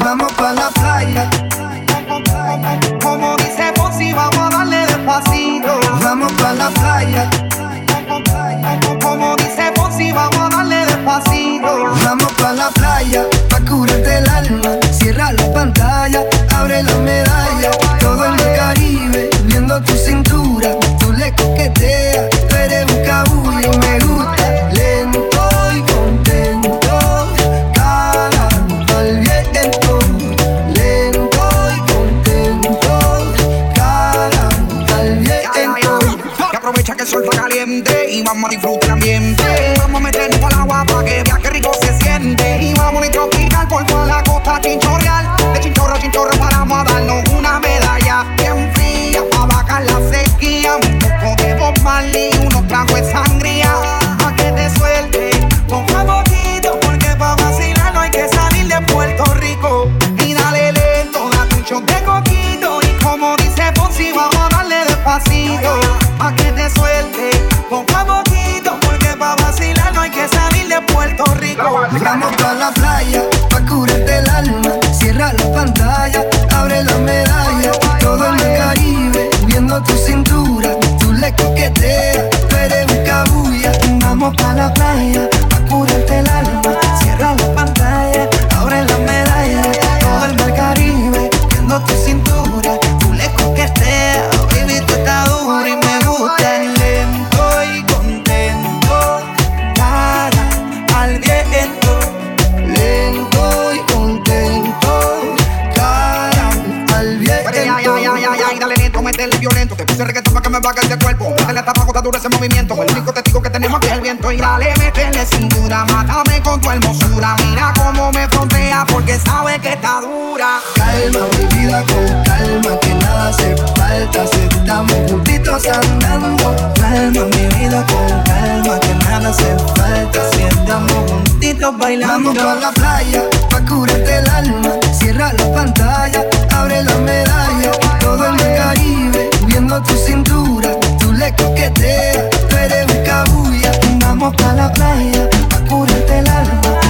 Vamos pa' la playa. Como dice Ponzi, vamos a darle despacito. Vamos pa' la playa. siamo rifruttati ese movimiento. El único testigo que tenemos aquí el viento. Y dale, métele sin duda. Mátame con tu hermosura. Mira cómo me frontea porque sabe que está dura. Calma, mi vida con calma. Que nada hace falta. Si estamos juntitos andando. Calma, mi vida con calma. Que nada hace falta. Si estamos juntitos bailando. Vamos a la playa. Pa' curarte el alma. Cierra la pantalla. Abre la medalla. Todo en el Caribe. Viendo tu cintura le coqueteas. Tú eres un cabulla, vamos pa' la playa, apúrate el alma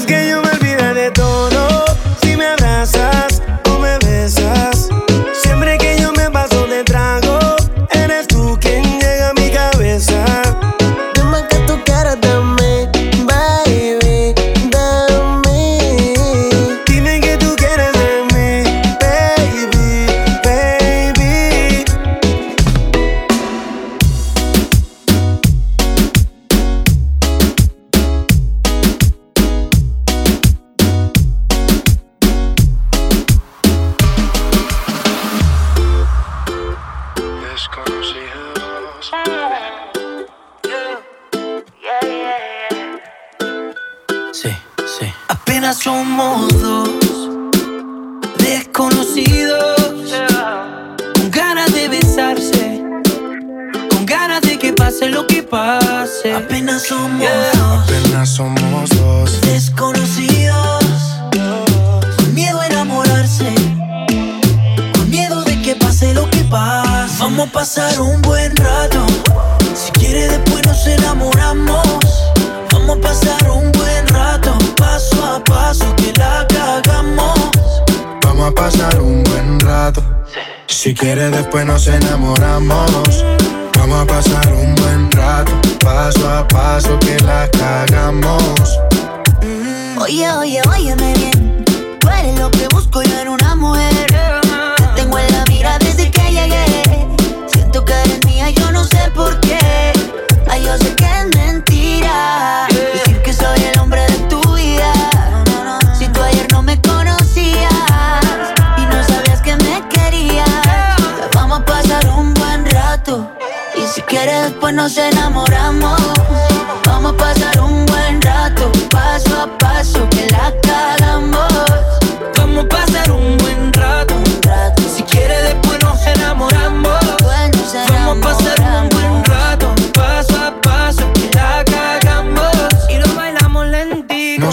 Entonces que yo me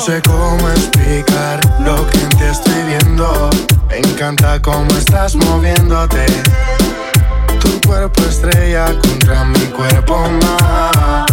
sé cómo explicar lo que en ti estoy viendo. Me encanta cómo estás moviéndote tu cuerpo estrella contra mi cuerpo más.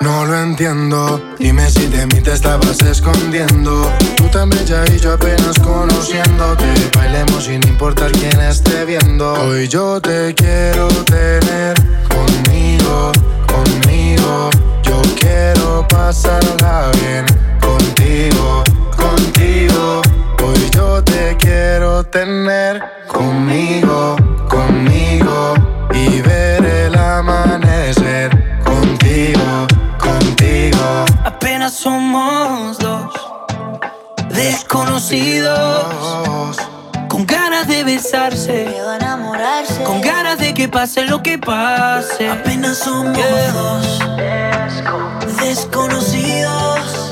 No lo entiendo, dime si de mí te estabas escondiendo. Tú tan bella y yo apenas conociéndote. Bailemos sin importar quién esté viendo. Hoy yo te quiero tener conmigo, conmigo. Yo quiero pasarla bien contigo, contigo. Hoy yo te quiero tener conmigo, conmigo y ver el amanecer contigo, contigo. Apenas somos dos desconocidos. Con ganas de besarse, enamorarse. con ganas de que pase lo que pase. Apenas somos dos desconocidos.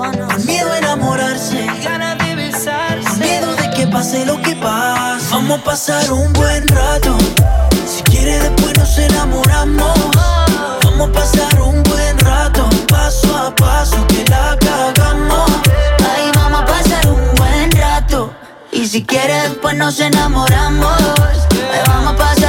Con miedo a enamorarse. Ganas de besarse. Miedo de que pase lo que pase. Vamos a pasar un buen rato. Si quieres después nos enamoramos. Vamos a pasar un buen rato. Paso a paso que la cagamos. Ahí vamos a pasar un buen rato. Y si quieres después nos enamoramos. Ahí vamos a pasar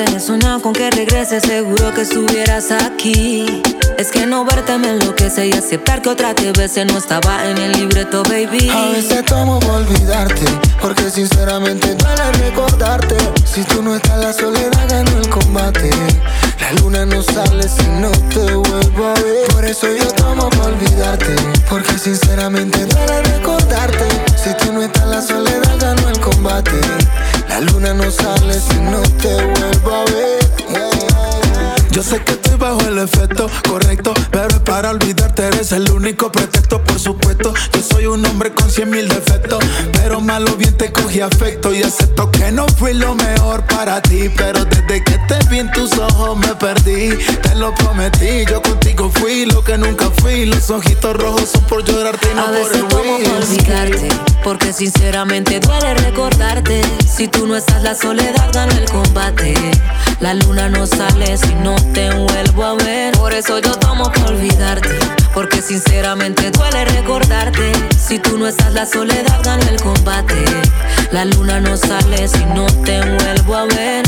veces he soñado con que regreses, seguro que estuvieras aquí. Es que no verte me enloquece y aceptar que otra te bese no estaba en el libreto, baby. A veces tomo por olvidarte, porque sinceramente duele recordarte. Si tú no estás, la soledad ganó el combate. La luna no sale si no te vuelvo a ver. Por eso yo tomo por olvidarte, porque sinceramente duele recordarte. Si tú no estás, la soledad ganó el combate. La luna no sale si no te vuelvo a ver. Yo sé que estoy bajo el efecto correcto, pero es para olvidarte, eres el único pretexto, por supuesto. Yo soy un hombre con cien mil defectos, pero malo bien te cogí afecto y acepto que no fui lo mejor para ti. Pero desde que te vi en tus ojos me perdí, te lo prometí. Yo contigo fui lo que nunca fui. Los ojitos rojos son por llorarte y no A por veces el tomo por olvidarte, porque sinceramente duele recordarte. Si tú no estás, la soledad gana el combate. La luna no sale si no te vuelvo a ver. Por eso yo tomo por olvidarte, porque sinceramente duele recordarte. Si tú no estás, la soledad gana el combate. La luna no sale si no te vuelvo a ver.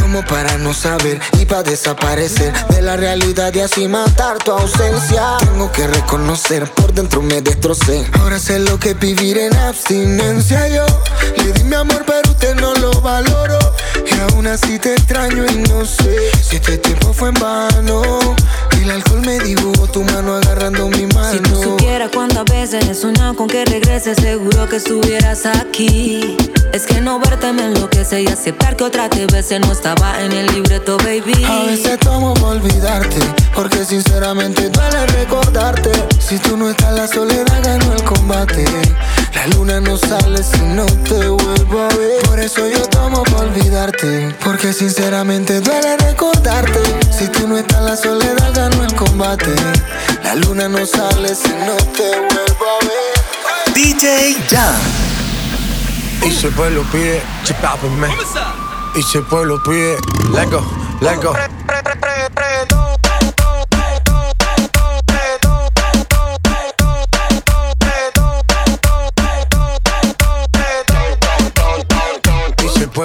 Como para no saber y para desaparecer de la realidad y así matar tu ausencia. Tengo que reconocer, por dentro me destrocé. Ahora sé lo que es vivir en abstinencia. Yo le di mi amor, pero usted no lo valoró. Y aún así te extraño y no sé si este tiempo fue en vano. El alcohol me dibujó tu mano agarrando mi mano. Si tú supieras cuántas veces he soñado con que regreses, seguro que estuvieras aquí. Es que no verte me enloquece y aceptar que otra te bese no estaba en el libreto, baby. A veces tomo por olvidarte, porque sinceramente duele recordarte. Si tú no estás, la soledad ganó el combate. La luna no sale si no te vuelvo a ver. Por eso yo tomo por olvidarte, porque sinceramente duele recordarte. Si tú no estás, la soledad ganó el combate. La luna no sale si no te vuelvo a ver. DJ Jam. Y si el pueblo pide, chipápenme. Y si el pueblo pide, let go, let go.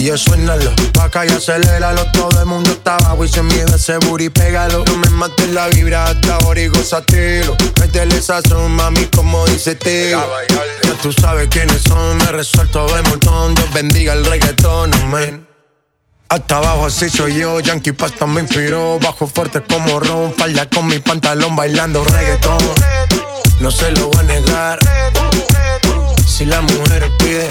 Y yo suénalo, pa' acá y aceléralo. Todo el mundo está abajo y se miedo ese booty, pégalo. No me mates la vibra hasta ahora y gózatelo. Métele sazón, mami, como dice Teo. Ya tú sabes quiénes son, me resuelto de montón. Dios bendiga el reggaetón, amén. Hasta abajo así soy yo, Yankee Pasta me inspiró Bajo fuerte como Ron, falda con mi pantalón bailando reggaetón No se lo voy a negar Si la mujer pide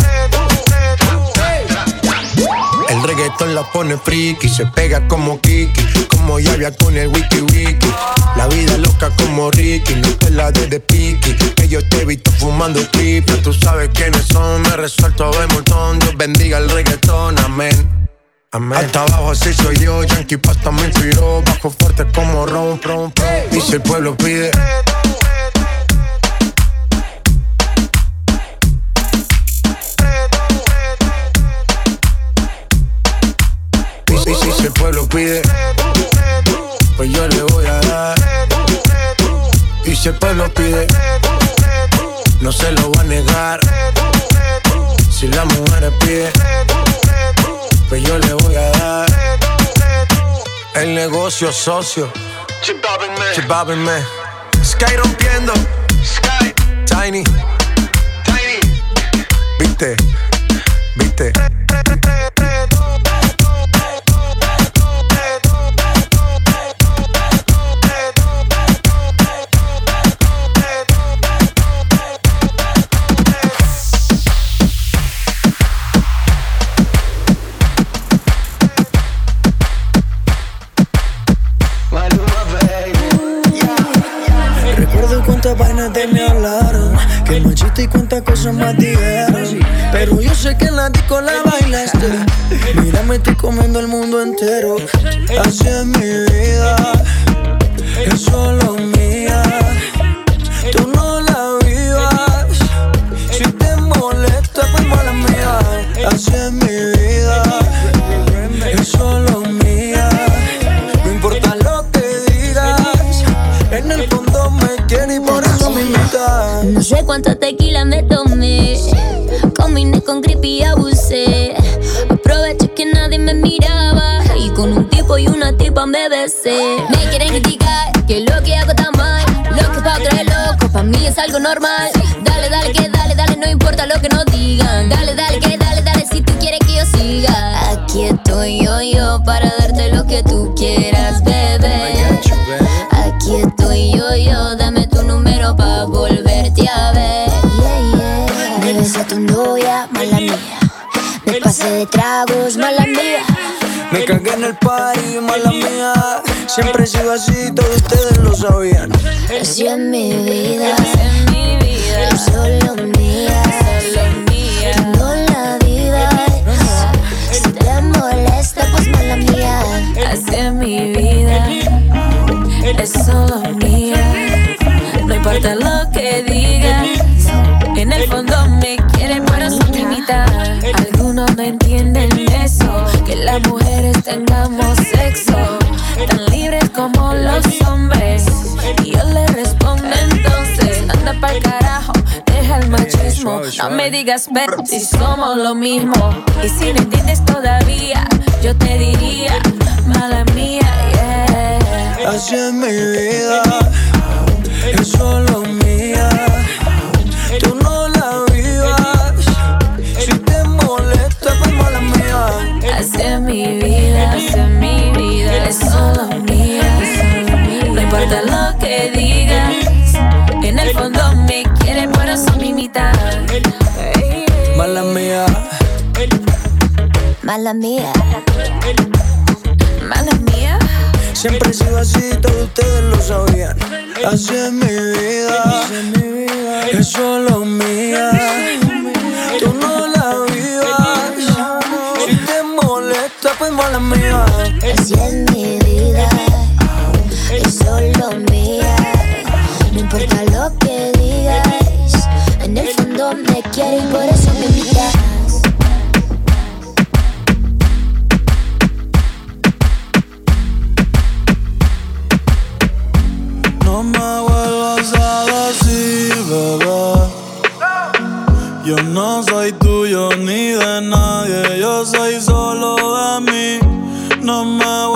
el reggaetón la pone friki, se pega como Kiki, como Yavia con el wiki wiki. La vida loca como Ricky, no te la de de piqui. Que yo te he visto fumando triple, tú sabes quiénes son, me resuelto de montón. Dios bendiga el reggaetón, amén. Amén. Hasta abajo así soy yo, Yankee Pasta me inspiró. Bajo fuerte como ron, ron, ron. Y si el pueblo pide. Pueblo pide, pues yo le voy a dar. Y si el pueblo pide, no se lo va a negar. Si la mujer pide, pues yo le voy a dar. El negocio socio. Chipábenme. Sky rompiendo. Sky. Tiny. Tiny. Viste. Viste. Vainas de me hablaron, que machista y cuántas cosas más dijeron. Pero yo sé que en la disco la bailaste. Mírame, estoy comiendo el mundo entero. Así es mi vida, es solo mía. Tú no la vivas. Si te molesta, pues mala mía. Así es mi vida, No sé cuánta tequila me tomé. Combiné con creepy abusé. Aproveché que nadie me miraba. Y con un tipo y una tipa me besé. Me quieren criticar que lo que hago está mal. Lo que pa' otro loco, pa' mí es algo normal. Dale, dale, que dale, dale, no importa lo que nos digan. Dale, dale, que dale, dale, si tú quieres que yo siga. Aquí estoy yo, yo, para darte lo que tú quieras, de tragos, mala mía. Me cagué en el party, mala mía. Siempre he sido así, todos ustedes lo sabían. Así es mi vida, es solo mía, Tú no la vivas. Si te molesta, pues mala mía. Así es mi vida, es solo mía. Tengamos sexo, tan libres como los hombres. Y yo le respondo entonces, anda pa'l carajo, deja el machismo. No me digas, ven, si somos lo mismo. Y si no entiendes todavía, yo te diría, mala mía, yeah. Así es mi vida, es solo mía. Es mi vida, mi vida, es solo mía, es solo mía. No importa lo que digas, en el fondo me quieren, pero son mi mitad. Hey. Mala mía. Mala mía. Mala mía, Siempre he sido así, todos ustedes lo sabían. Así es mi vida, es solo mía. Tú no molesta, pues mala mía. Así es mi vida, es solo mía. No importa lo que digas, en el fondo me quieres y por eso me invitas. No me vuelvas a decir, bebé. Yo no soy tuyo ni de nadie, yo soy solo mí. No me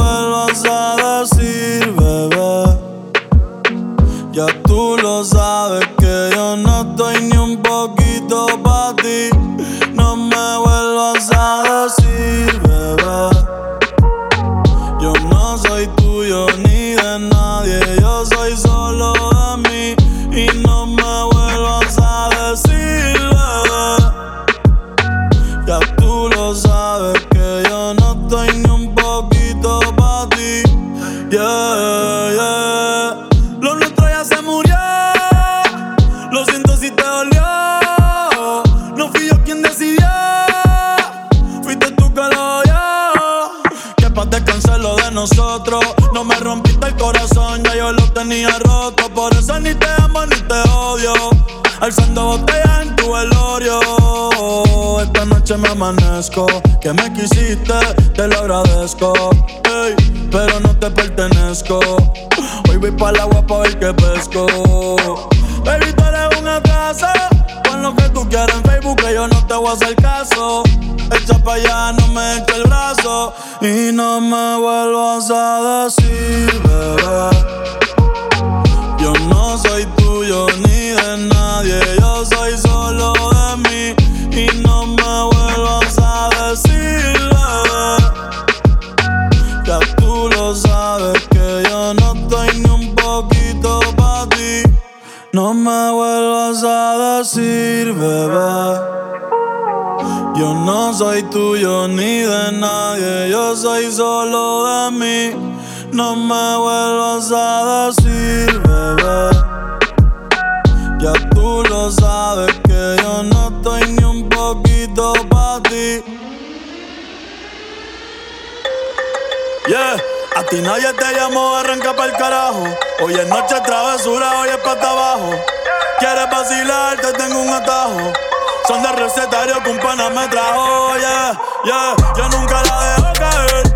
de recetario que un pana me trajo, yeah, yeah. Yo nunca la dejo caer,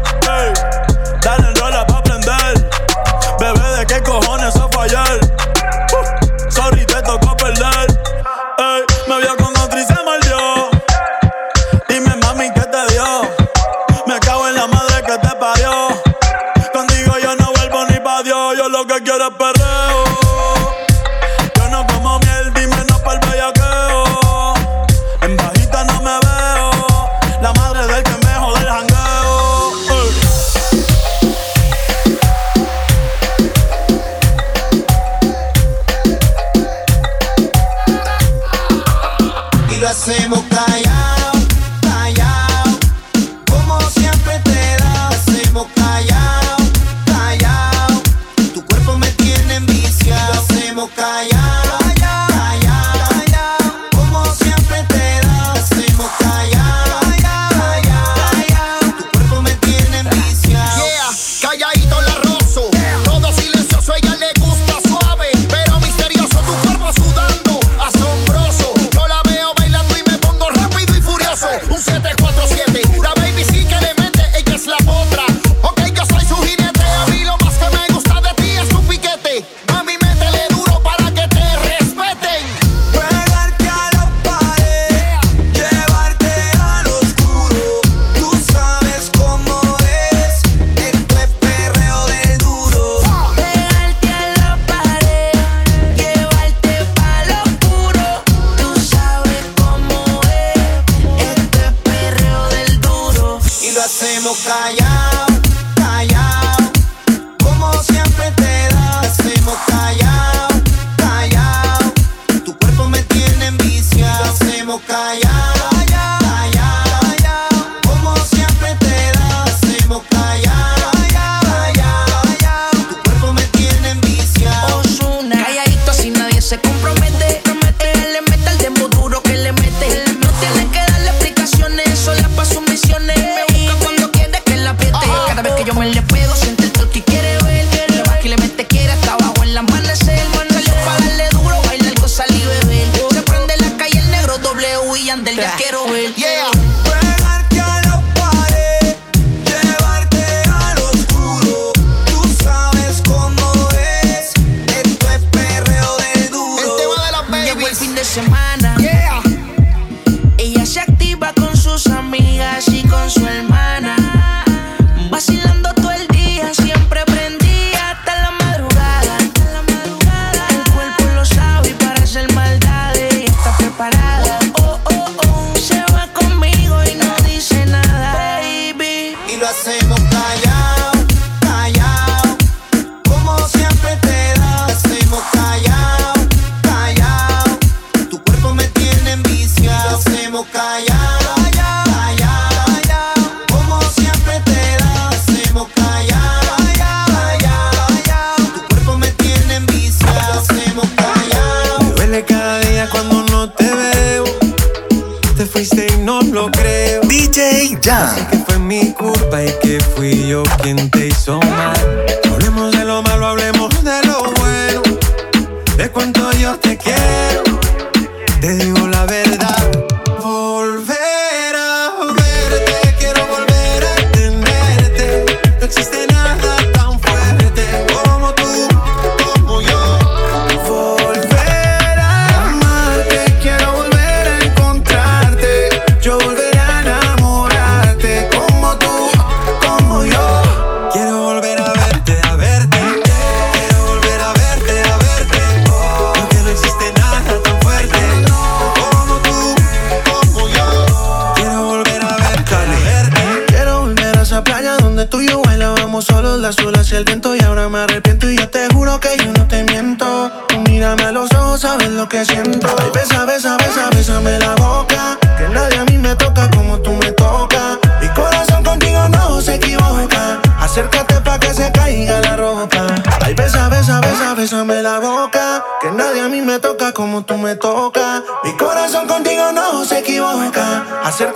que fui yo quien te hizo mal.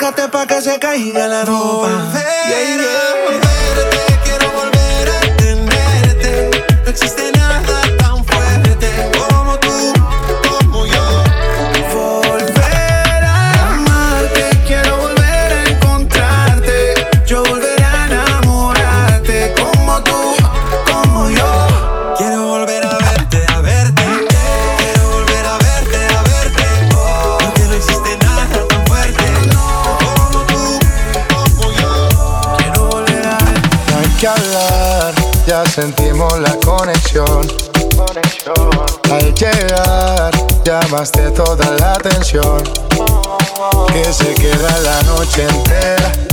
Acércate pa' que se caiga la ropa. Llamaste toda la atención. Que se queda la noche entera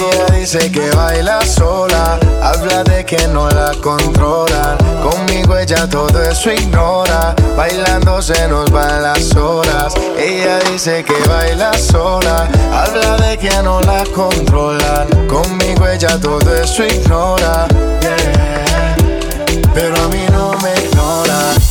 Ella dice que baila sola, habla de que no la controlan. Conmigo ella todo eso ignora, bailando se nos van las horas. Ella dice que baila sola, habla de que no la controlan. Conmigo ella todo eso ignora. Pero a mí no me ignora.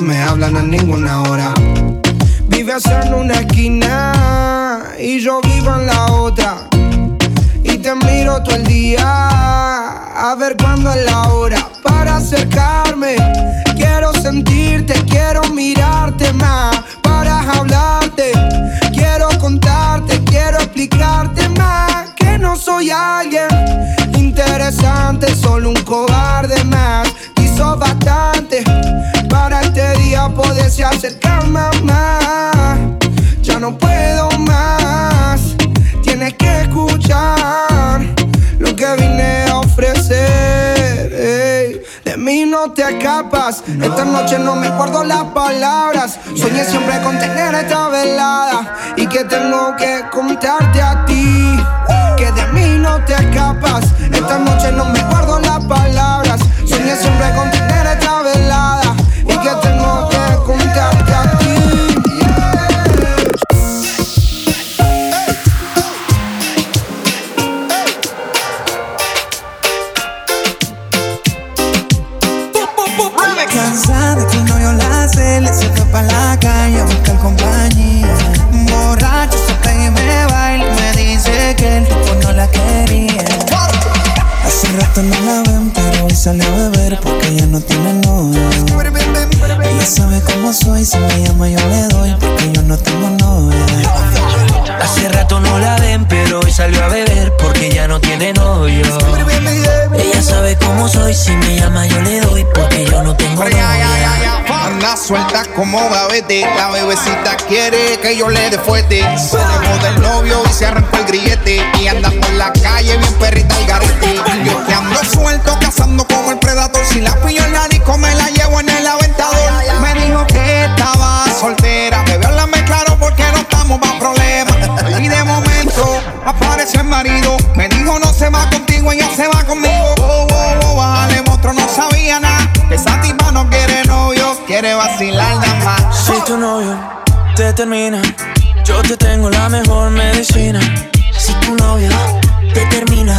me hablan a ninguna hora. Vives en una esquina y yo vivo en la otra. Y te miro todo el día a ver cuándo es la hora para acercarme. Quiero sentirte, quiero mirarte más para hablarte. Acercar, mamá. Ya no puedo más, tienes que escuchar lo que vine a ofrecer. De mí no te escapas, esta noche no me guardo las palabras. Soñé siempre con tener esta velada y que tengo que contarte a ti. Que de mí no te escapas, esta noche no me guardo las palabras. Soñé siempre con tener sale a beber porque ya no tiene novio. Ella sabe cómo soy, si me llama yo le doy porque yo no tengo novia. Hace rato no la ven, pero hoy salió a beber porque ya no tiene novio. Ella sabe cómo soy, si me llama yo le doy porque yo no tengo novia. Anda suelta como babete, la bebecita quiere que yo le dé fuerte. Se dejó del novio y se arrancó el grillete. Y anda por la calle bien perrita el garete. Yo que ando suelto, cazando como el predador. Si la pillo en la disco, me la llevo en el aventador. Me dijo que estaba soltera, bebé, háblame claro porque no estamos para problemas. Y de momento apareció el marido, me dijo no se va contigo, ella se va conmigo. Oh, oh, oh, bájale, monstruo, no sabía nada. Que esa tipa no quiere novio, quiere vacilar nada más. Si tu novio te termina, yo te tengo la mejor medicina. Si tu novio te termina,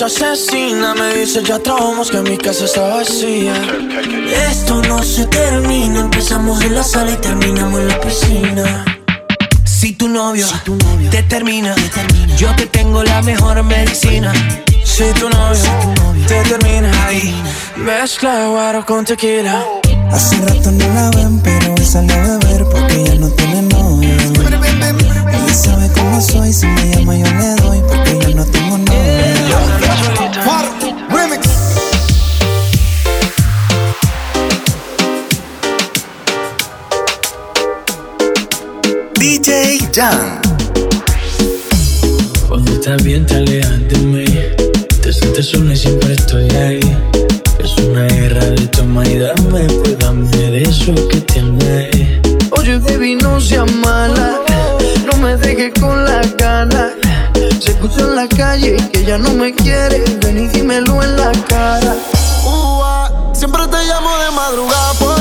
Voz asesina me dice ya tromos que mi casa está vacía. Esto no se termina, empezamos en la sala y terminamos en la piscina. Si tu novio, te, termina, yo te tengo la mejor medicina. Si tu novio, te termina, ahí mezcla guaro con tequila. Hace rato no la ven, pero hoy salió a beber porque ya no tiene novio. Ella sabe cómo soy, si me llama yo le doy porque yo no tengo Cuando estás bien te alejas de mí, te sientes sola y siempre estoy ahí. Es una guerra de toma y dame, pues dame de eso que tienes. Oye baby no seas mala, no me dejes con la ganas. Se escucha en la calle que ya no me quiere, ven y dímelo en la cara. Uh, siempre te llamo de madrugada. Pues.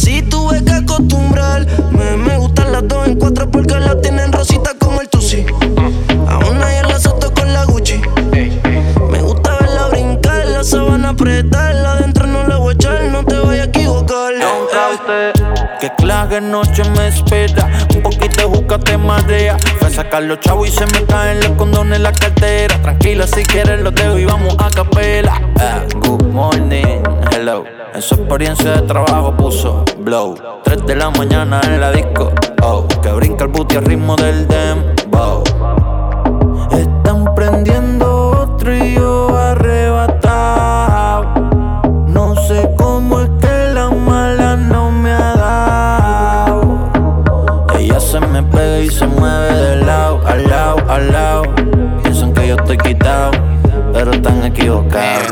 así tuve que acostumbrarme. Me gustan las dos en cuatro porque las tienen rositas como el tusi. A una y la soto con la Gucci. Me gusta verla brincar, la sabana apretarla. Adentro no la voy a echar, no te voy a equivocar. Eh, eh. Que clave noche me espera sacar los chavos y se me caen los condones en la cartera. Tranquila, si quieres los dejo y vamos a capela. Eh, good morning, hello. En su experiencia de trabajo puso blow. 3 de la mañana en la disco, oh. Que brinca el booty al ritmo del dembow. Pero están equivocados.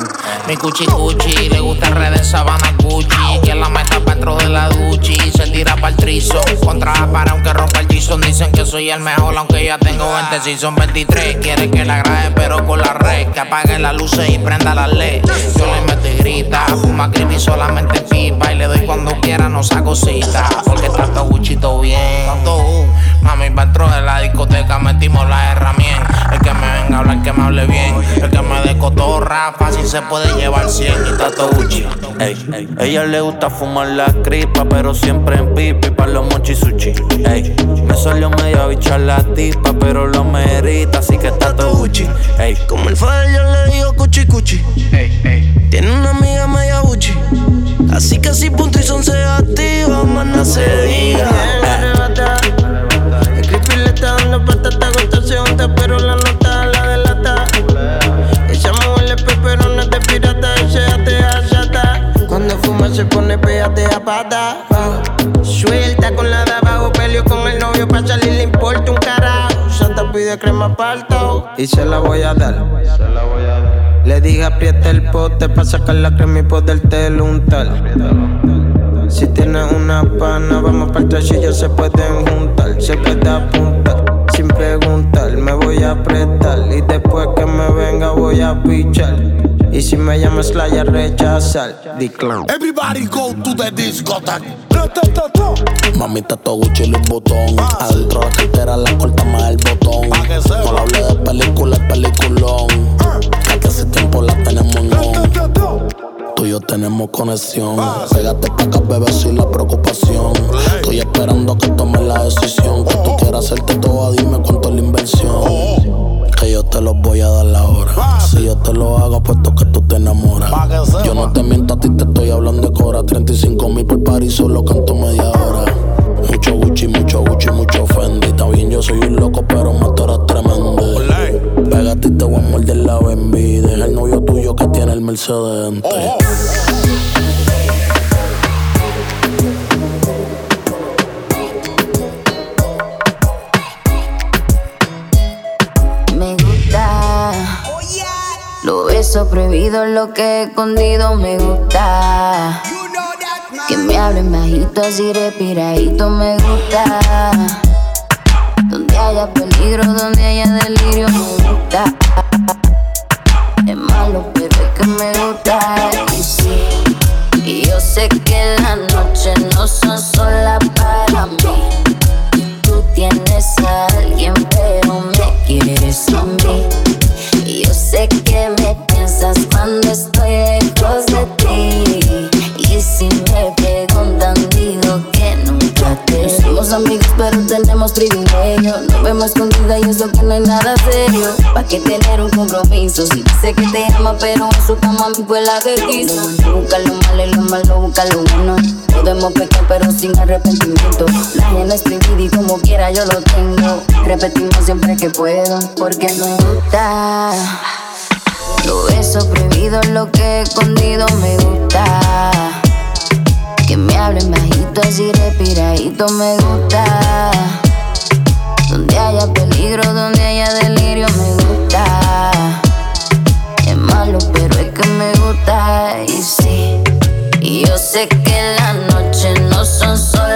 Mi cuchi cuchi, le gusta el red de sabana Gucci. Que la meta dentro de la duchi. Se tira para el trizo. Contra para aunque rompa el Jason. Dicen que soy el mejor, aunque ya tengo 20, si son 23. Quiere que la grabe, pero con la red. Que apague las luces y prenda la led. Yo le meto y grita. Fuma creepy solamente pipa. Y le doy cuando quiera, no saco cita. Porque trato Gucci todo bien. Mami, pa' dentro de la discoteca metimos la herramienta. El que me venga a hablar, que me hable bien. El que me dé cotorra, fácil se puede llevar 100 y trato Gucci. Ey, ella le gusta fumar la cripa, pero siempre en pipi para los mochi sushi. Ey, me salió medio bichar la tipa, pero lo merita, así que está todo Gucci. Ey, Como el fader yo le digo cuchi cuchi. Tiene una amiga media buchi. Así que si punto y son se activa, mana se diga. El creepy le está dando patata, unta, pero la se pone pégate a pata. Suelta con la de abajo, peleo con el novio pa' salir, le importa un carajo. Santa pide crema palto y se la voy a dar. Le dije aprieta el pote pa' sacar la crema y poder untar. Si tienes una pana, vamos para el ya se pueden juntar. Se puede apuntar sin preguntar, me voy a apretar. Y después que me venga, voy a pichar. Y si me llamas la a rechazar, decline. Everybody go to the discotheque. Mami, está todo Gucci y Louis Vuitton. Adentro la cartera la corta más el botón. No le hablé de película, es peliculón. La que hace tiempo la tenemos no. Tú y yo tenemos conexión. Pégate pa' acá, bebé, sin la preocupación. Estoy esperando que tomes la decisión. Que tú quieras hacerte todo, dime cuánto es la inversión. Que yo te lo voy a dar la hora. Si yo te lo hago, puesto que tú te enamoras. Yo no te miento a ti, te estoy hablando de cora. 35 mil por París, solo canto media hora. Mucho Gucci, mucho Gucci, mucho Fendi. Está bien, yo soy un loco, pero tú eres tremendo. Pégate y te voy a morder la Bambi. Deja el novio tuyo que tiene el Mercedes. Prohibido, lo que he escondido me gusta. Que me hablen bajito, así respiradito me gusta. Donde haya peligro, donde haya delirio me gusta. Es malo, pero es que me gusta. Y sí, y yo sé que las noches no son solas para mí. Tú tienes a alguien, pero me quieres a mí. Y yo sé que piensas cuando estoy lejos de ti. Y si me preguntan, digo que nunca te. Somos amigos, pero tenemos privilegios. Nos vemos escondida y eso que no es nada serio. ¿Pa' qué tener un compromiso? Si dice que te ama, pero en su cama fue la que quiso. Busca lo malo y lo malo, busca lo bueno. Podemos pecar, pero sin arrepentimiento. La gente es prohibida y como quiera yo lo tengo. Repetimos siempre que puedo, porque me gusta. Lo beso prohibido, lo que he escondido me gusta. Que me hablen bajito, así respiradito me gusta. Donde haya peligro, donde haya delirio me gusta. Es malo, pero es que me gusta. Y sí, y yo sé que las noches no son solas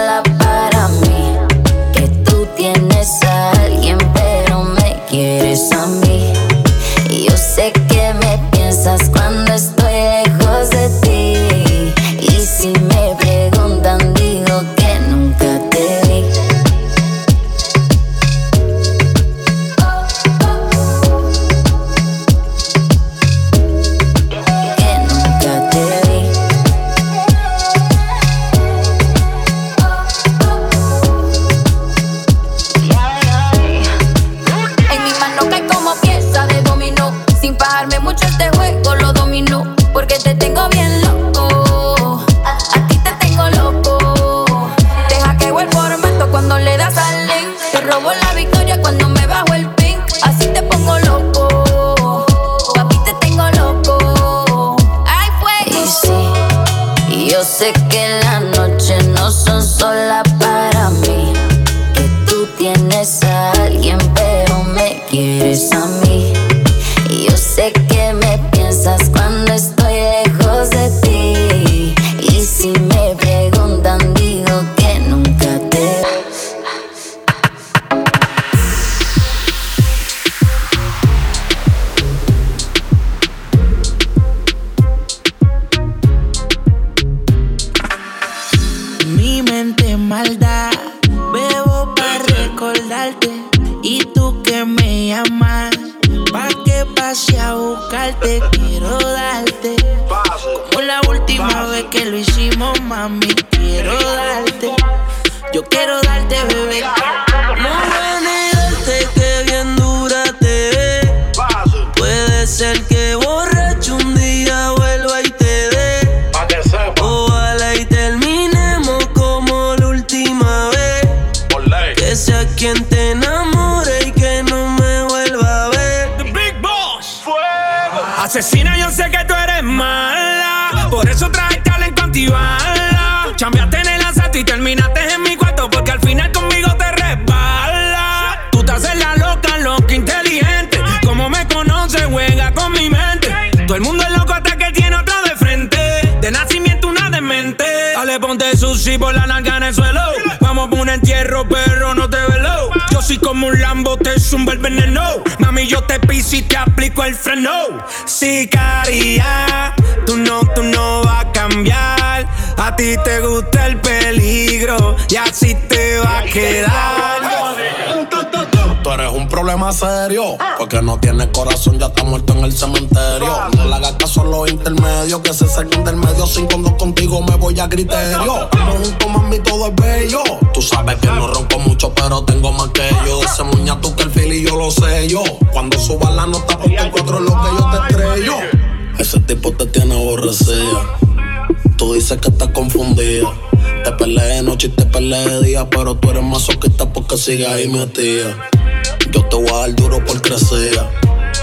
porque no tienes corazón, ya está muerto en el cementerio. No le hagas caso a los intermedios, que se saquen del medio. Sin cuando contigo me voy a criterio. Estamos juntos, mami, todo es bello. Tú sabes que no ronco mucho, pero tengo más que yo. Ese muña que el feel y yo lo sé yo. Cuando suba la nota, cuatro es lo que yo te estrello. Ese tipo te tiene aborrecida. Tú dices que estás confundida. Te peleé de noche y te peleé de día, pero tú eres masoquista porque sigues ahí metida. Yo te voy a dar duro por crecer.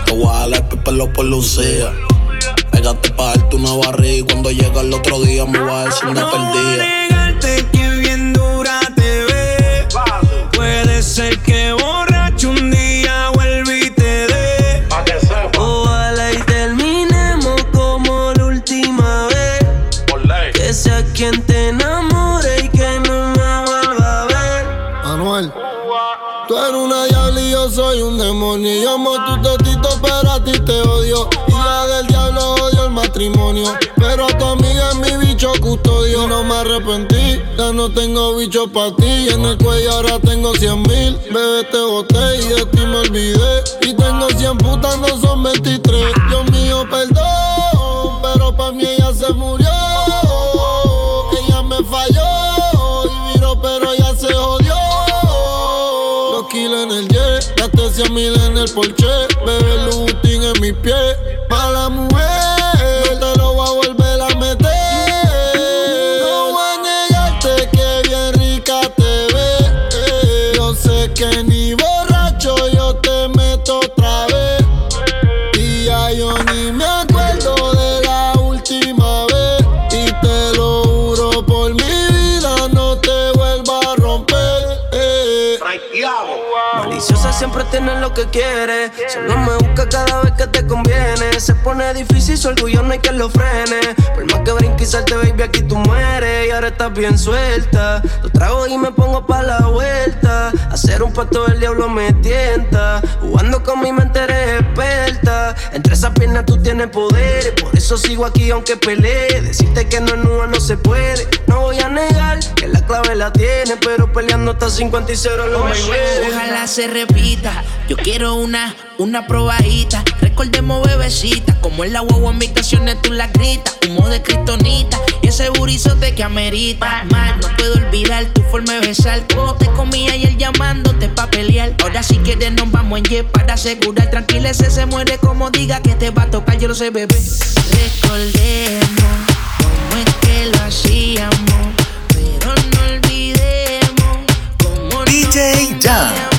Te voy a dar pelo por lucía. Pégate pa' darte una barriga y cuando llega el otro día me voy a decir una No perdida. negarte que bien dura te ve. Puede ser que borracho un día vuelva y No me arrepentí, ya no tengo bicho para ti. Y en el cuello ahora tengo 100 mil. Bebé, te boté y de ti me olvidé. Y tengo 100 putas, no son 23. Dios mío, perdón. Pero para mí ella se murió. Ella me falló. Y pero ya se jodió. Los kilos en el jet, gasté 100 mil en el Porsche. Bebé Lutin en mis pies. Maliciosa siempre tiene lo que quiere. Solo me busca cada vez que te conviene. Se pone difícil, su orgullo no hay que lo frene. Por más que brinque y salte, baby, aquí tú mueres. Y ahora estás bien suelta. Lo trago y me pongo pa' la vuelta. Hacer un pacto del diablo me tienta. Jugando con mi mente eres experta. Entre esas piernas tú tienes poder. Por eso sigo aquí aunque pelee. Decirte que no es nua no se puede. No voy a negar que la clave la tiene. Pero peleando hasta 50 y 0 lo Ojalá se repita. Yo quiero una, una probadita. Recordemos bebecita. Como en la guagua en mis canciones tú la gritas. Humo de cristonita. Y ese burizote que amerita. Más, no puedo olvidar tu forma de besar. Como te comía ayer llamándote pa' pelear. Ahora si quieres nos vamos en jet para asegurar. Tranquila, ese se muere como diga que te va a tocar. Yo lo sé, bebé. Recordemos cómo es que lo hacíamos. Pero no olvidemos cómo DJ Jam.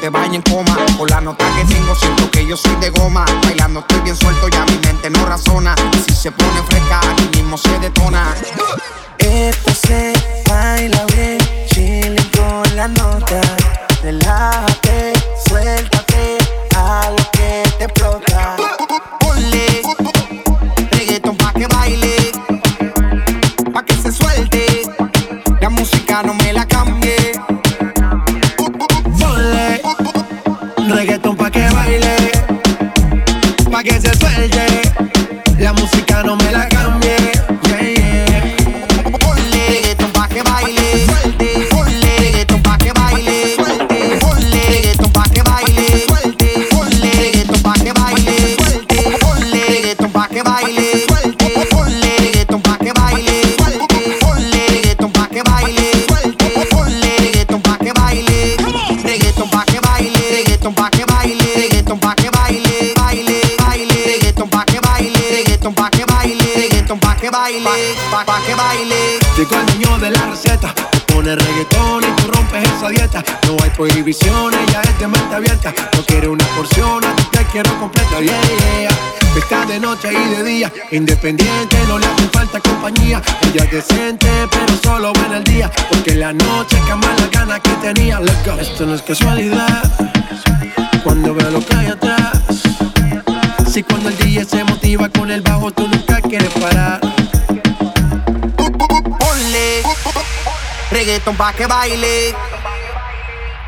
te bañen con No hay prohibiciones, ya es de mente abierta. No quiere una porción, a ti te quiero completa. Yeah, yeah. Está de noche y de día, independiente, no le hace falta compañía. Ella es decente, pero solo buena el día. Porque la noche cama la gana que tenía. Esto no es casualidad. Cuando veo lo que hay atrás. Si cuando el DJ se motiva con el bajo, tú nunca quieres parar. Reggaeton pa' que baile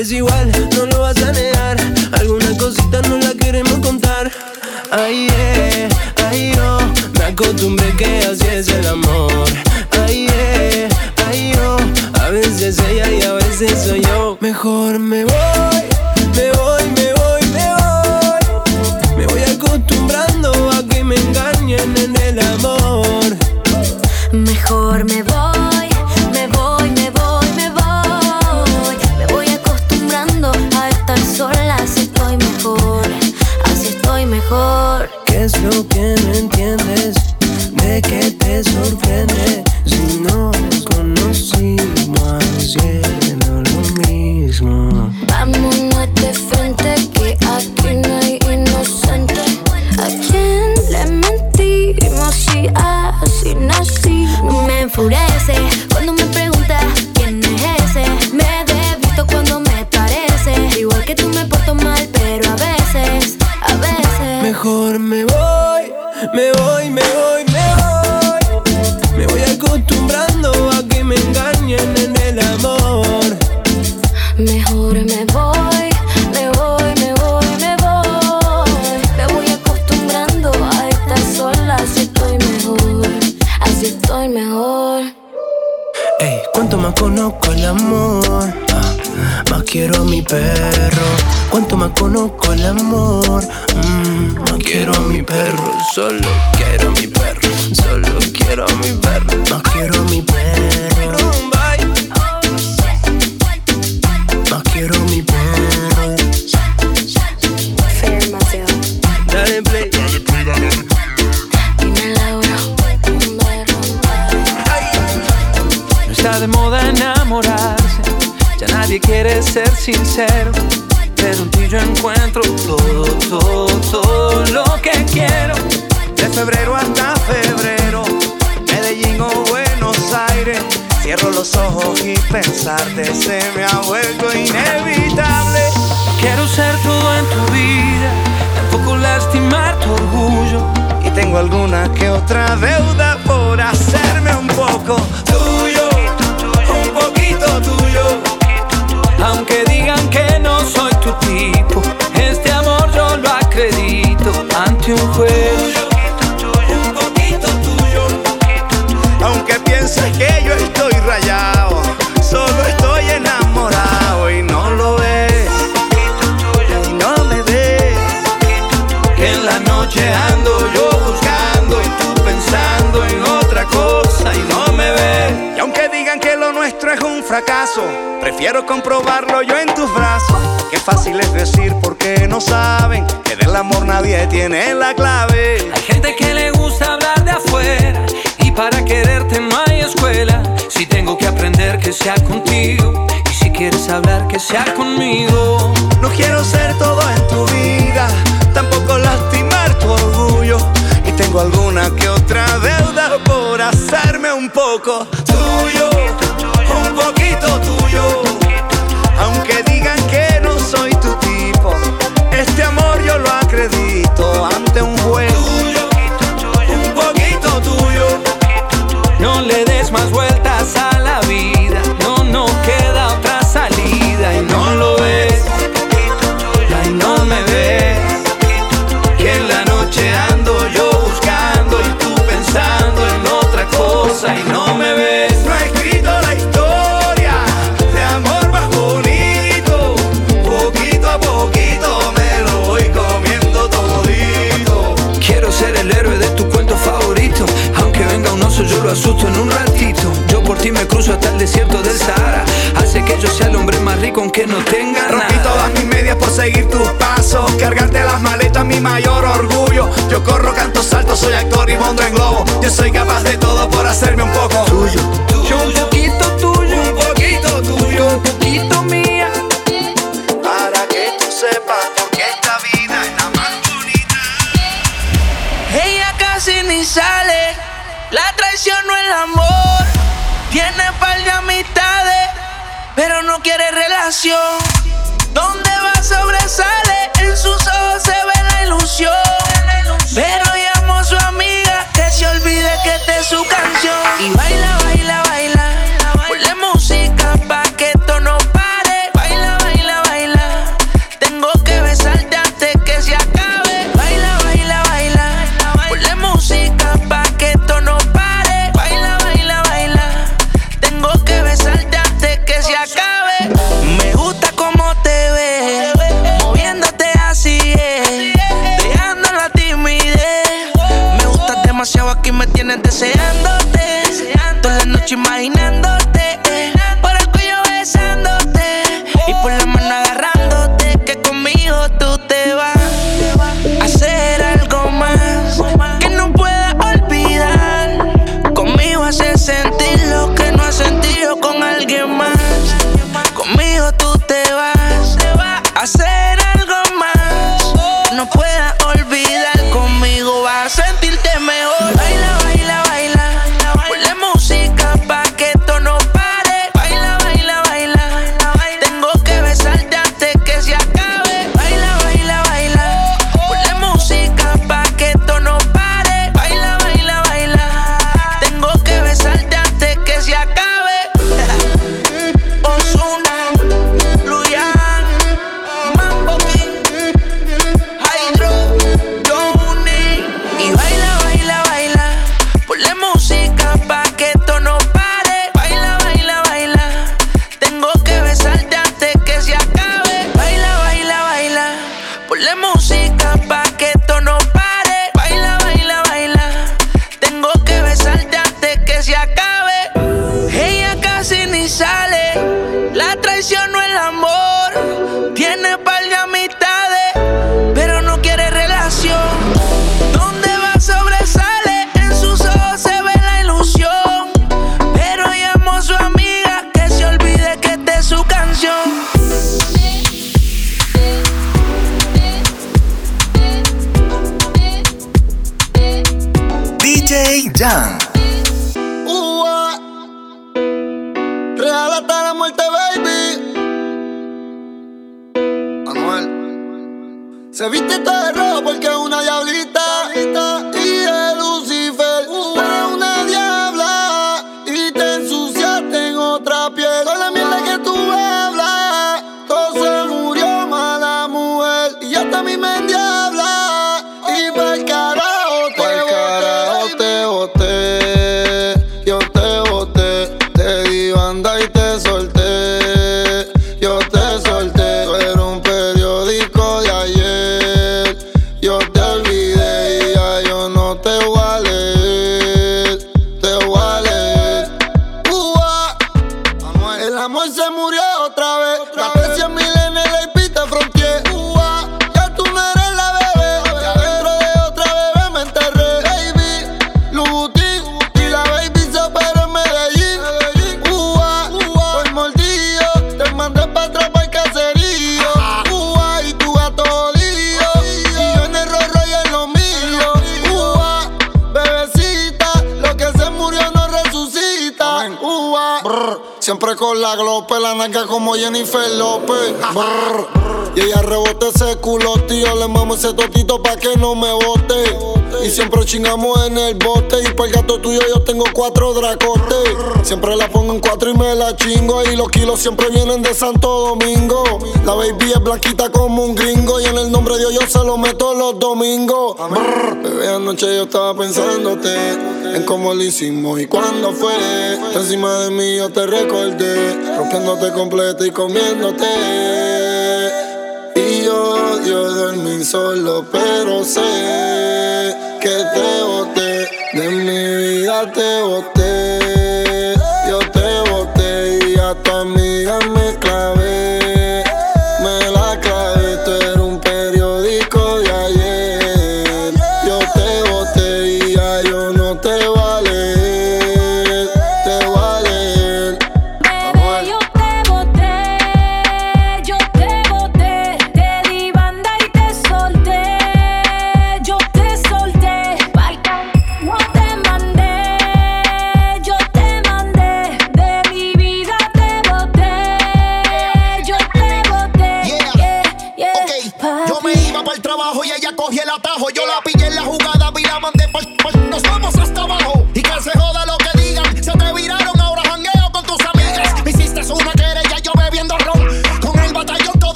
es igual poco. Just en globo. Yo soy sentirte mejor. Baila Siempre con la glope, la naca como Jennifer López. Y ella rebote ese culo, tío. Le mamo ese totito pa' que no me bote. Y siempre chingamos en el bote. Y por el gato tuyo yo tengo cuatro dracotes. Siempre la pongo en cuatro y me la chingo. Y los kilos siempre vienen de Santo Domingo. La baby es blanquita como un gringo. Y en el nombre de Dios yo se lo meto los domingos. Bebé, anoche yo estaba pensándote. En cómo lo hicimos y cuándo fue. Encima de mí yo te recordé. Rompiéndote completo y comiéndote. Y yo odio dormir solo, pero sé que te boté, de mi vida te boté.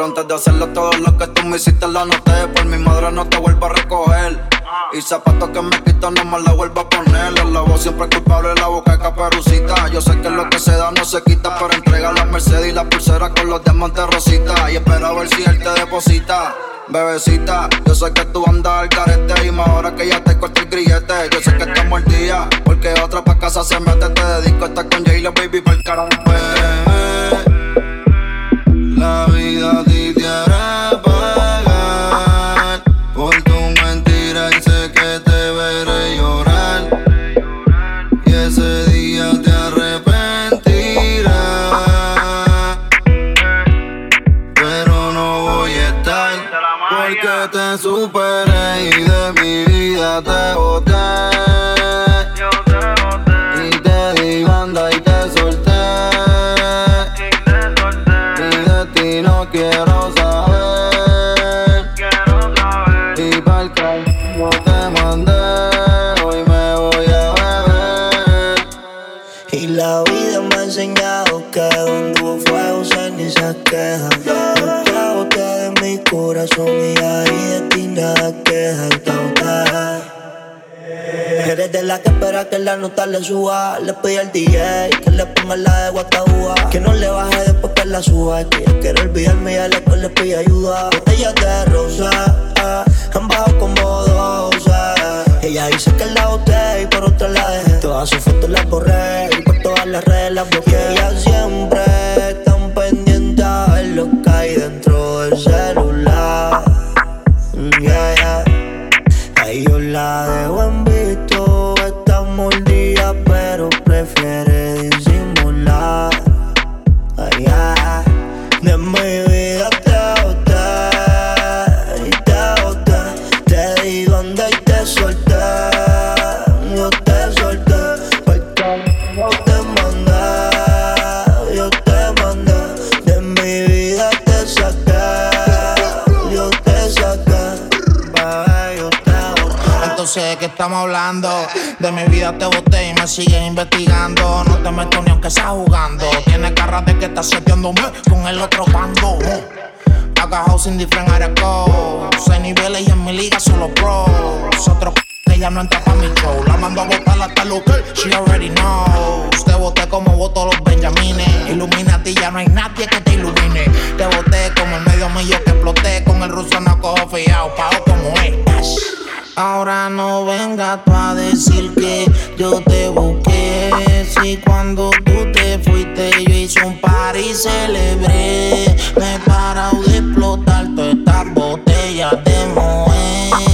Pero antes de hacerlo todo lo que tú me hiciste lo anoté Por mi madre no te vuelvo a recoger. Ah. Y zapatos que me quitan no me la vuelvo a poner. El lavo siempre es culpable, la boca de caperucita. Yo sé que lo que se da no se quita Pero entrega la Mercedes y la pulsera con los diamantes rosita. Y espera a ver si él te deposita. Bebecita, yo sé que tú andas al carete. Y más ahora que ya te corté el grillete. Yo sé que estás mordida, porque otra pa' casa se mete. Te dedico a estar con J-Lo, baby, pa'l carajo. La all the Eres de la que espera que la nota le suba. Le pide al DJ que le ponga la de Guataúba. Que no le baje después que la suba. Que ella quiere olvidarme y a la le pide ayuda. Botellas de rosa, ah, han bajado como. Ella dice que la boté y por otra la dejé. Todas sus fotos las borré y por todas las redes las bloqueé. Ella siempre tan pendiente a ver lo que hay dentro del celular. Yeah, yeah. Ahí yo la dejo en pero prefiere disimular. Ay, ay, de mi estamos hablando? De mi vida te boté y me sigues investigando. No te meto ni aunque estás jugando. Tienes cara de que estás seteándome con el otro bando. Agajado sin diferenciar Seis niveles y en mi liga solo pros. Otro que ya no entra pa' mi show. La mando a botar hasta lo que she already knows. Te boté como voto los benjamines. Illuminati ya no hay nadie que te ilumine. Te boté como el medio millón que exploté. Con el ruso no cojo fiao, pago como es. Ahora no vengas a decir que yo te busqué. Si cuando tú te fuiste yo hice un par y celebré. Me he parado de explotar todas estas botellas de Moe.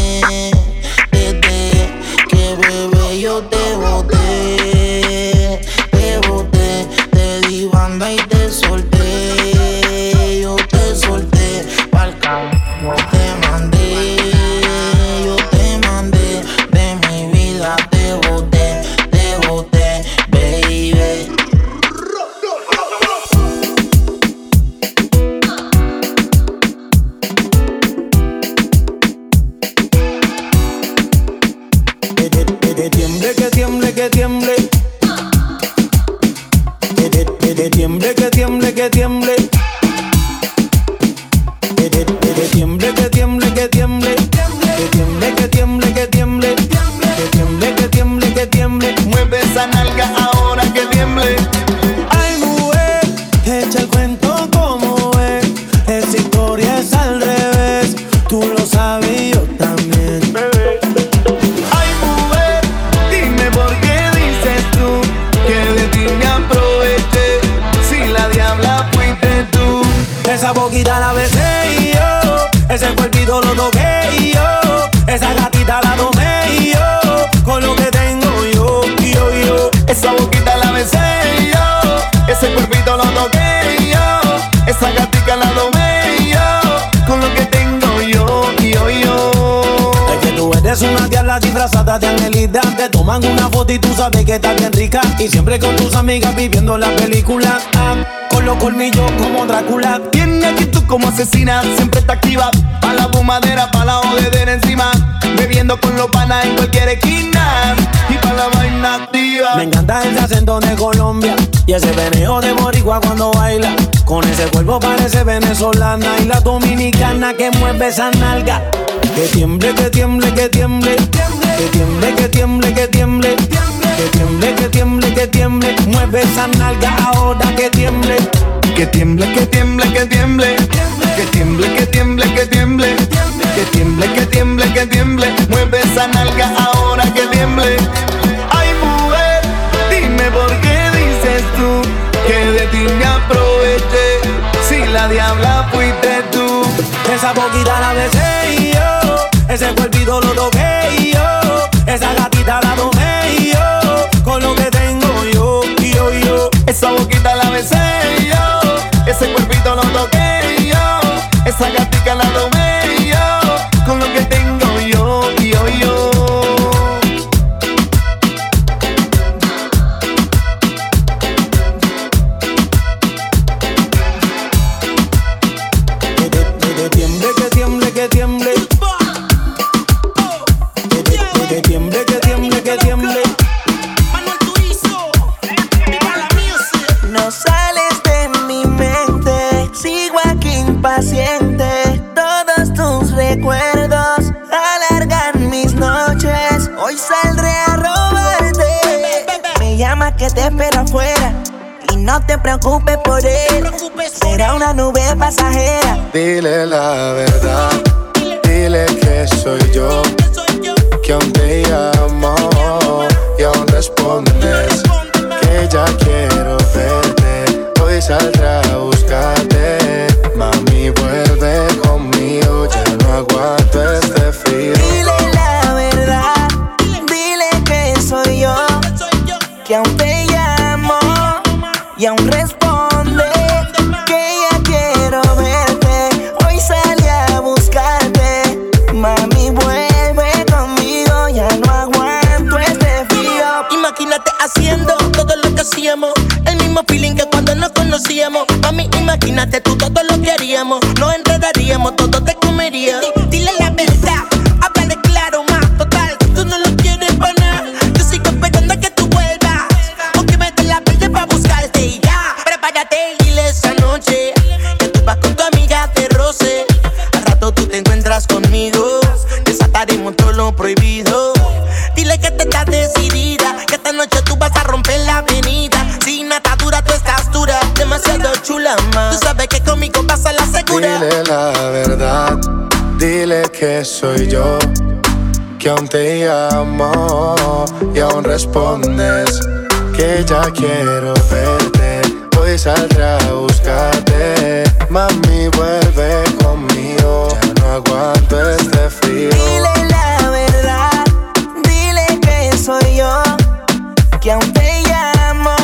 Viviendo la película, ah, con los colmillos como Drácula. Tiene actitud como asesina, siempre está activa. Pa' la fumadera, pa' la jodedera encima. Bebiendo con los panas en cualquier esquina. Y pa' la vaina activa. Me encanta ese acento de Colombia y ese veneo de boricua cuando baila. Con ese cuerpo parece venezolana y la dominicana que mueve esa nalga. Que tiemble, que tiemble, que tiemble. Que tiemble, que tiemble, que tiemble. Que tiemble, que tiemble, que tiemble. Mueve esa nalga ahora que tiemble. Que tiemble, que tiemble, que tiemble. Que tiemble, que tiemble, que tiemble. Que tiemble, que tiemble, que tiemble. Mueve esa nalga ahora que tiemble. Ay, mujer, dime por qué dices tú que de ti me aproveché. Si la diabla fuiste tú. Esa boquita la besé y yo, ese cuerpito lo toqué y yo, esa gatita Ese cuerpito lo toqué yo. Esa gatica Dile la verdad, decidida, que esta noche tú vas a romper la avenida. Sin atadura tú estás dura, demasiado chula más. Tú sabes que conmigo vas a la segura. Dile la verdad, dile que soy yo, que aún te llamo y aún respondes que ya quiero verte. Hoy saldré a buscarte, mami vuelve conmigo, ya no aguanto este frío. Que aún te llamo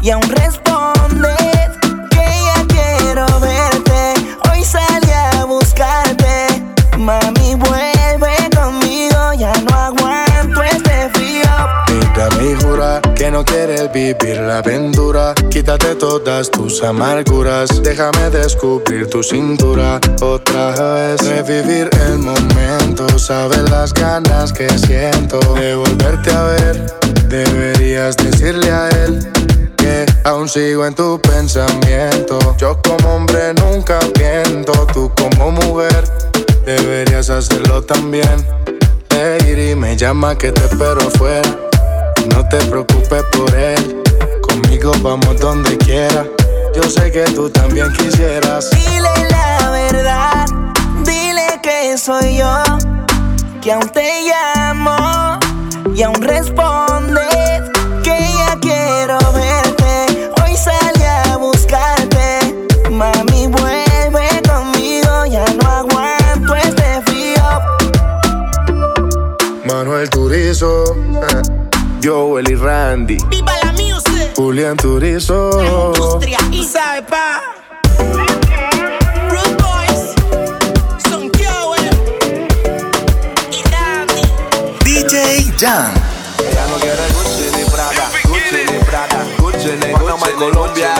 y aún respondes que ya quiero verte. Hoy salí a buscarte, mami vuelve conmigo, ya no aguanto este frío. Mira mi jura que no quieres vivir la aventura. Quítate todas tus amarguras. Déjame descubrir tu cintura otra vez. Revivir el momento. Sabes las ganas que siento de volverte a ver. Deberías decirle a él que aún sigo en tu pensamiento. Yo como hombre nunca miento. Tú como mujer deberías hacerlo también. Lady me llama que te espero afuera. No te preocupes por él. Conmigo vamos donde quiera. Yo sé que tú también quisieras. Dile la verdad, dile que soy yo, que aún te llamo y aún respondes Manuel Turizo, eh, Joel y Randy, ¡Viva la music! Julián Turizo. Industria y sabe pa. Rude Boys, Son Joel y Randy. DJ Jan. Ella no quiere Gucci ni Prada, Gucci ni Prada, Gucci ni Gucci ni Colombia,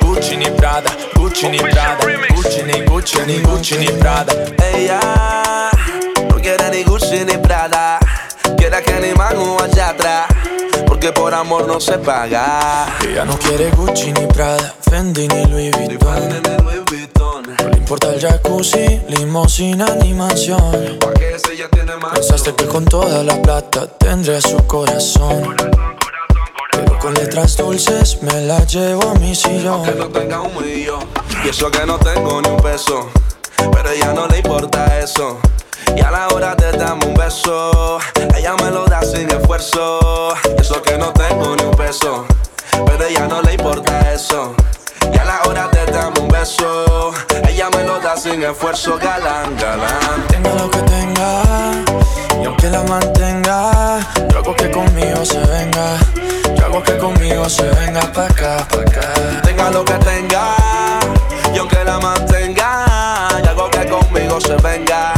Gucci ni Prada, Gucci ni Prada, Gucci ni Gucci ni Gucci ni Prada. Ella quiere ni Gucci ni Prada, quiere que ni mano allá atrás, porque por amor no se paga. Ella no quiere Gucci ni Prada, Fendi ni Louis Vuitton. No le importa el jacuzzi, limosina ni mansión. Pensaste que con toda la plata tendré su corazón. Pero con letras dulces me la llevo a mi sillón. Que no tenga un millón, y eso que no tengo ni un peso, pero a ella no le importa eso. Y a la hora de darme un beso, ella me lo da sin esfuerzo. Eso que no tengo ni un peso, pero a ella no le importa eso. Y a la hora de darme un beso, ella me lo da sin esfuerzo, galán, galán. Tenga lo que tenga, y aunque la mantenga, yo hago que conmigo se venga. Yo hago que conmigo se venga pa' acá, pa' acá. Tenga lo que tenga, y aunque la mantenga, y hago que conmigo se venga.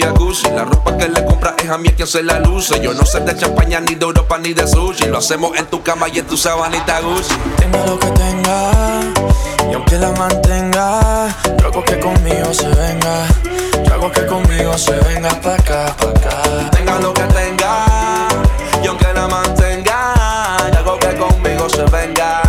y a jacuzzi. La ropa que le compra es a mí quien se la luce. Yo no sé de champaña, ni de Europa, ni de sushi. Lo hacemos en tu cama y en tu sabanita Gucci. Tenga lo que tenga, y aunque la mantenga, yo hago que conmigo se venga. Yo hago que conmigo se venga pa' acá, pa' acá. Tenga lo que tenga, y aunque la mantenga, yo hago que conmigo se venga.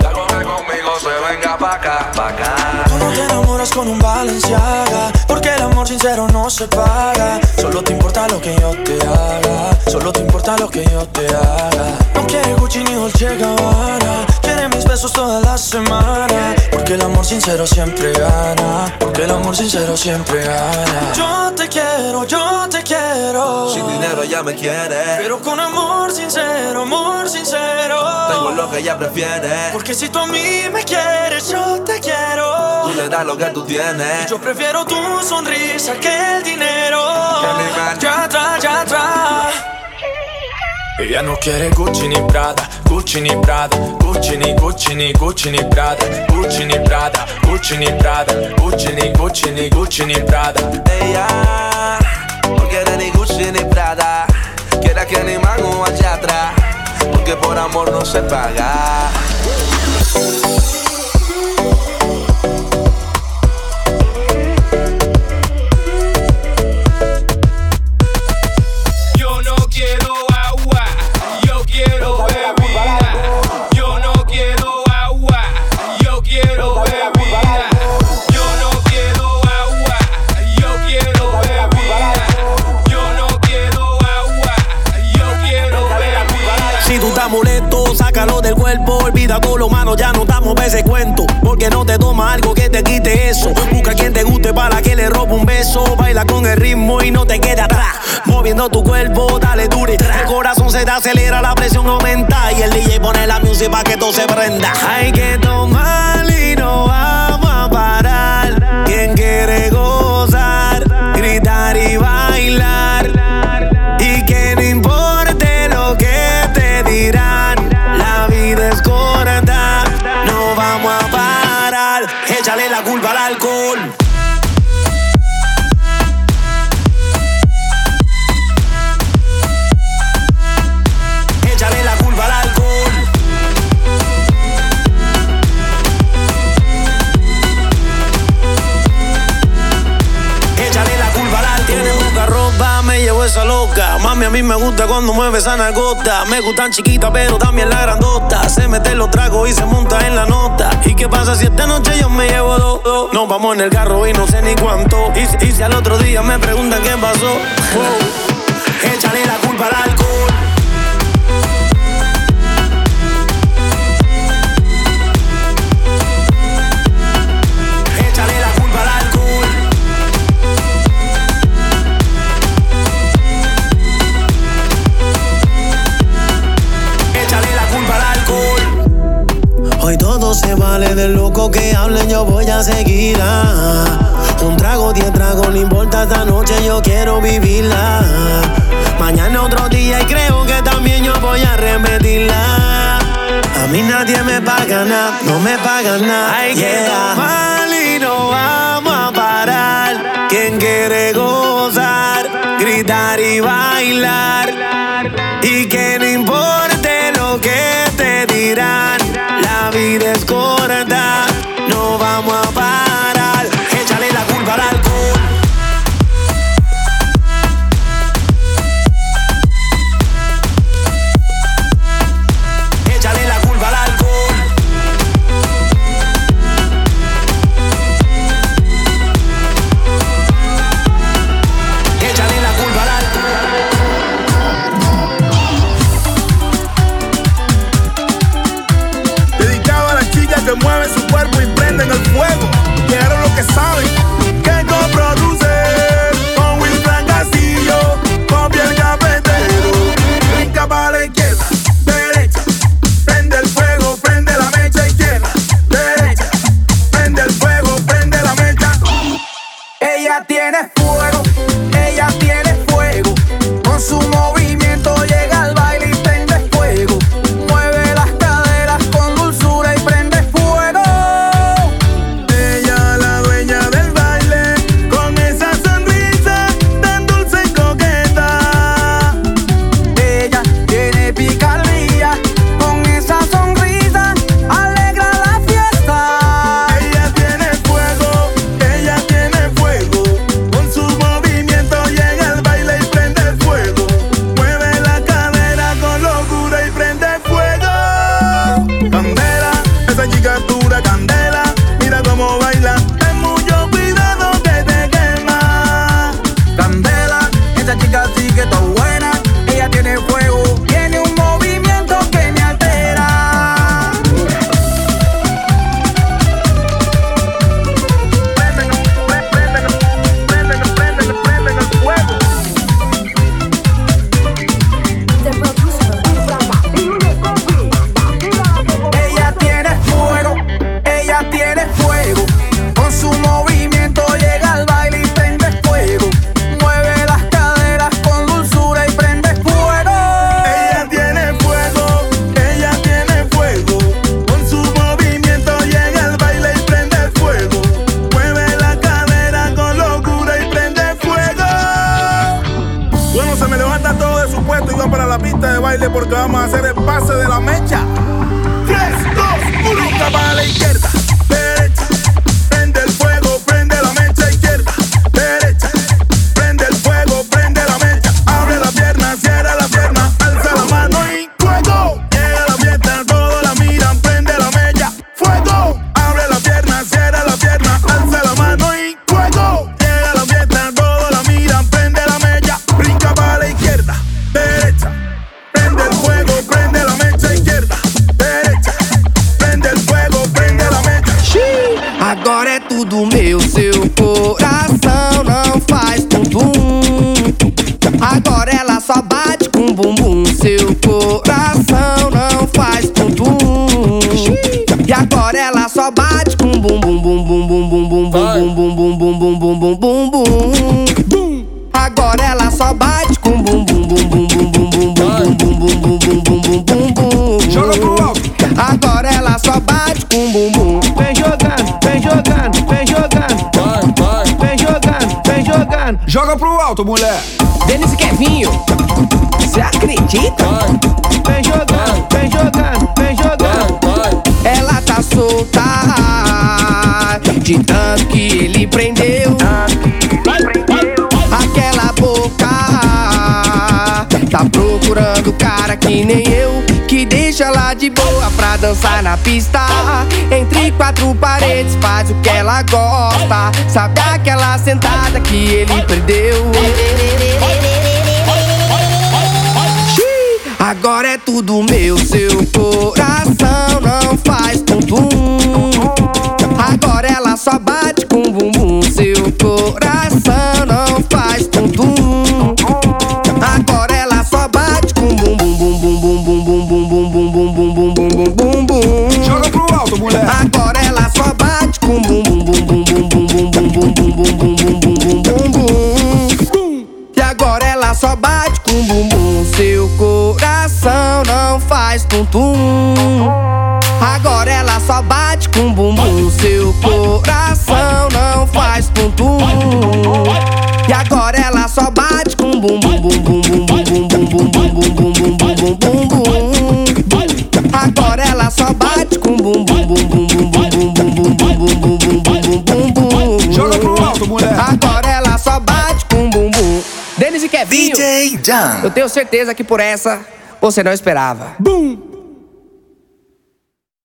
Yo hago que conmigo se venga pa' acá, pa' acá. Tú no te enamoras con un Balenciaga Porque el amor sincero no se paga. Solo te importa lo que yo te haga. Solo te importa lo que yo te haga. No quiere Gucci ni Dolce Gabbana. Quiere mis besos toda la semana. Porque el amor sincero siempre gana. Porque el amor sincero siempre gana. Yo te quiero, yo te quiero. Sin dinero ya me quiere. Pero con amor sincero, amor sincero. Tengo lo que ella prefiere. Porque si tú a mí me quieres, yo te quiero. Tú le das lo que tú tienes. Yo prefiero tu sonrisa que el dinero. Ya atrás, ya atrás. Ella no quiere Gucci ni Prada, Gucci ni Prada, Gucci ni Gucci ni Gucci ni Prada, Gucci ni Prada, Gucci ni Prada, Gucci ni Gucci ni Gucci ni Prada. Ella no quiere ni Gucci ni Prada. Quiere que ni mango allá atrás. Porque por amor no se paga. Me gustan chiquitas, pero no me moto, mulher. E Kevinho, você acredita? Vem jogando, vem jogando, vem jogando. Ela tá solta de tanto que ele prendeu. Aquela boca tá procurando cara que nem eu, que deixa lá de boa dançar na pista. Entre quatro paredes, faz o que ela gosta. Sabe aquela sentada que ele perdeu? Agora é tudo meu, seu coração não faz tum-tum. Eu tenho certeza que por essa você não esperava. Boom!